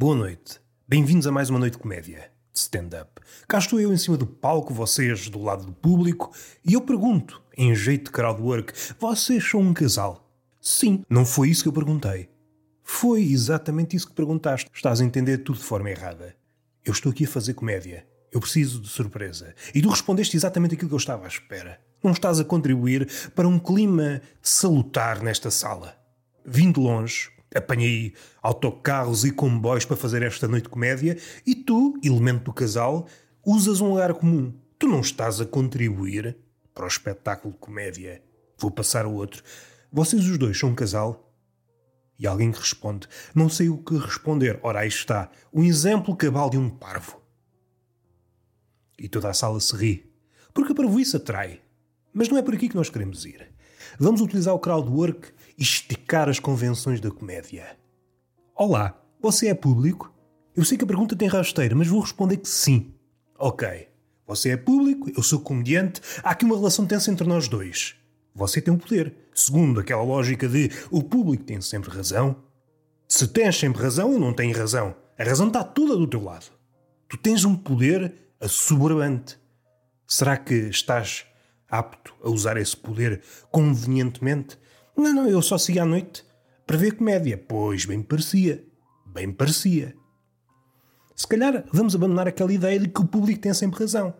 Boa noite. Bem-vindos a mais uma noite de comédia, de stand-up. Cá estou eu em cima do palco, vocês do lado do público, e eu pergunto, em jeito de crowdwork, vocês são um casal? Sim, não foi isso que eu perguntei. Foi exatamente isso que perguntaste. Estás a entender tudo de forma errada. Eu estou aqui a fazer comédia. Eu preciso de surpresa. E tu respondeste exatamente aquilo que eu estava à espera. Não estás a contribuir para um clima salutar nesta sala. Vim de longe, apanhei autocarros e comboios para fazer esta noite comédia e tu, elemento do casal, usas um lugar comum. Tu não estás a contribuir para o espetáculo de comédia. Vou passar ao outro. Vocês os dois são um casal? E alguém responde: Não sei o que responder. Ora, aí está. Um exemplo cabal de um parvo. E toda a sala se ri. Porque a parvoíce atrai. Mas não é por aqui que nós queremos ir. Vamos utilizar o crowdwork e esticar as convenções da comédia. Olá, você é público? Eu sei que a pergunta tem rasteira, mas vou responder que sim. Ok. Você é público, eu sou comediante, há aqui uma relação tensa entre nós dois. Você tem o um poder. Segundo aquela lógica de o público tem sempre razão. Se tens sempre razão, eu não tenho razão. A razão está toda do teu lado. Tu tens um poder assoberbante. Será que estás apto a usar esse poder convenientemente? Não, não, eu só segui à noite para ver comédia. Pois, bem parecia. Bem parecia. Se calhar vamos abandonar aquela ideia de que o público tem sempre razão.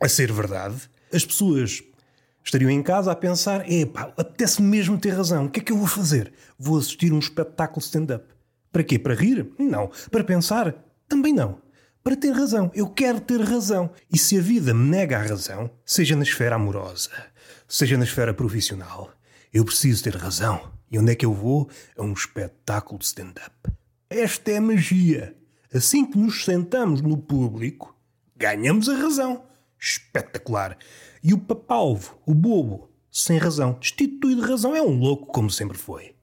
A ser verdade, as pessoas estariam em casa a pensar: epá, apetece mesmo ter razão, o que é que eu vou fazer? Vou assistir um espetáculo stand-up. Para quê? Para rir? Não. Para pensar? Também não para ter razão. Eu quero ter razão. E se a vida me nega a razão, seja na esfera amorosa, seja na esfera profissional, eu preciso ter razão. E onde é que eu vou? A um espetáculo de stand-up. Esta é a magia. Assim que nos sentamos no público, ganhamos a razão. Espetacular. E o papalvo, o bobo, sem razão, destituído de razão, é um louco como sempre foi.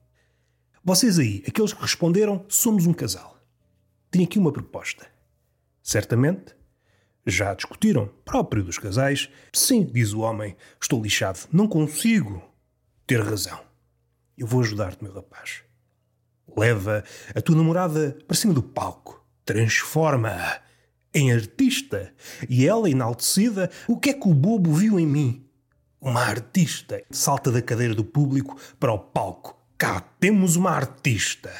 Vocês aí, aqueles que responderam, somos um casal. Tenho aqui uma proposta. Certamente. Já discutiram, próprio dos casais. Sim, diz o homem, estou lixado, não consigo ter razão. Eu vou ajudar-te, meu rapaz. Leva a tua namorada para cima do palco. Transforma-a em artista. E ela, enaltecida, o que é que o bobo viu em mim? Uma artista. Salta da cadeira do público para o palco. Cá temos uma artista.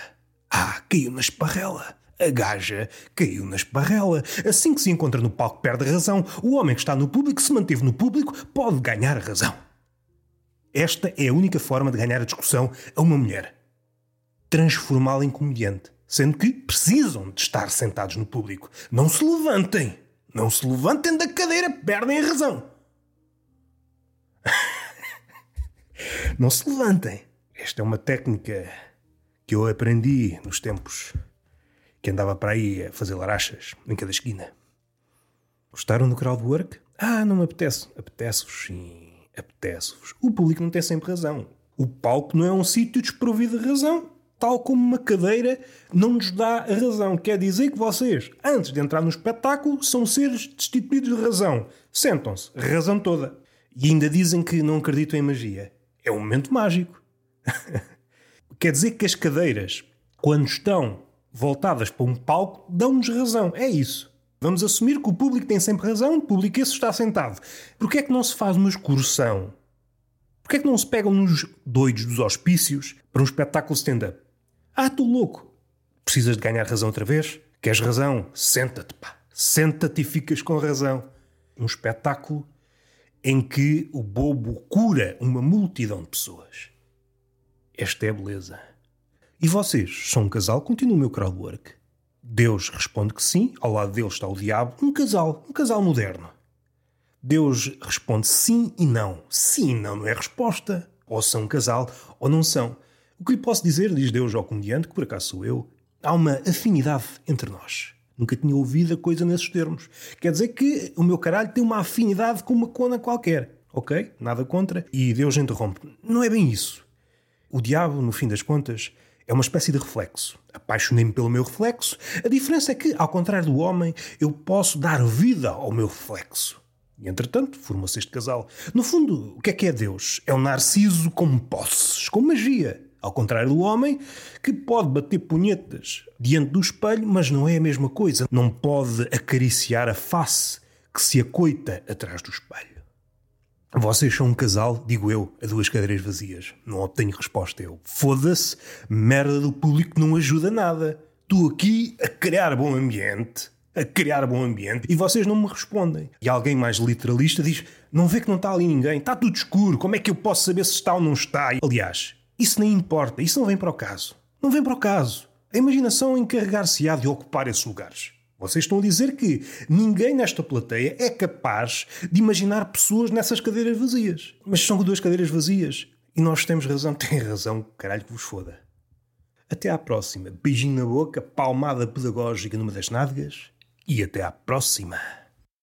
Ah, caiu na esparrela. A gaja caiu na esparrela. Assim que se encontra no palco, perde razão. O homem que está no público, se manteve no público, pode ganhar razão. Esta é a única forma de ganhar a discussão a uma mulher. Transformá-la em comediante. Sendo que precisam de estar sentados no público. Não se levantem. Não se levantem da cadeira, perdem a razão. Não se levantem. Esta é uma técnica que eu aprendi nos tempos que andava para aí a fazer larachas em cada esquina. Gostaram do crowdwork? Ah, não me apetece. Apetece-vos, sim. Apetece-vos. O público não tem sempre razão. O palco não é um sítio desprovido de razão. Tal como uma cadeira não nos dá a razão. Quer dizer que vocês, antes de entrar no espetáculo, são seres destituídos de razão. Sentam-se, razão toda. E ainda dizem que não acreditam em magia. É um momento mágico. Quer dizer que as cadeiras, quando estão voltadas para um palco dão-nos razão. É isso. Vamos assumir que o público tem sempre razão, o público esse está sentado. Porquê é que não se faz uma excursão? Porquê é que não se pegam nos doidos dos hospícios para um espetáculo stand-up? Ah, estou louco. Precisas de ganhar razão outra vez? Queres razão? Senta-te, pá. Senta-te e ficas com razão. Um espetáculo em que o bobo cura uma multidão de pessoas. Esta é a beleza. E vocês são um casal? Continua o meu crowdwork. Deus responde que sim, ao lado dele está o diabo, um casal, um casal moderno. Deus responde sim e não. Sim e não não é resposta. Ou são um casal ou não são. O que lhe posso dizer, diz Deus ao comediante, que por acaso sou eu, há uma afinidade entre nós. Nunca tinha ouvido a coisa nesses termos. Quer dizer que o meu caralho tem uma afinidade com uma cona qualquer. Ok? Nada contra. E Deus interrompe. Não é bem isso. O diabo, no fim das contas, é uma espécie de reflexo. Apaixonei-me pelo meu reflexo. A diferença é que, ao contrário do homem, eu posso dar vida ao meu reflexo. E, entretanto, formou-se este casal. No fundo, o que é que é Deus? É um narciso com posses, com magia. Ao contrário do homem, que pode bater punhetas diante do espelho, mas não é a mesma coisa. Não pode acariciar a face que se acoita atrás do espelho. Vocês são um casal, digo eu, a duas cadeiras vazias. Não obtenho resposta eu. Foda-se, merda do público não ajuda nada. Estou aqui a criar bom ambiente, a criar bom ambiente, e vocês não me respondem. E alguém mais literalista diz: Não vê que não está ali ninguém, está tudo escuro, como é que eu posso saber se está ou não está? Aliás, isso nem importa, isso não vem para o caso. Não vem para o caso. A imaginação encarregar-se-á de ocupar esses lugares. Vocês estão a dizer que ninguém nesta plateia é capaz de imaginar pessoas nessas cadeiras vazias. Mas são duas cadeiras vazias. E nós temos razão. Tem razão, caralho que vos foda. Até à próxima. Beijinho na boca, palmada pedagógica numa das nádegas. E até à próxima.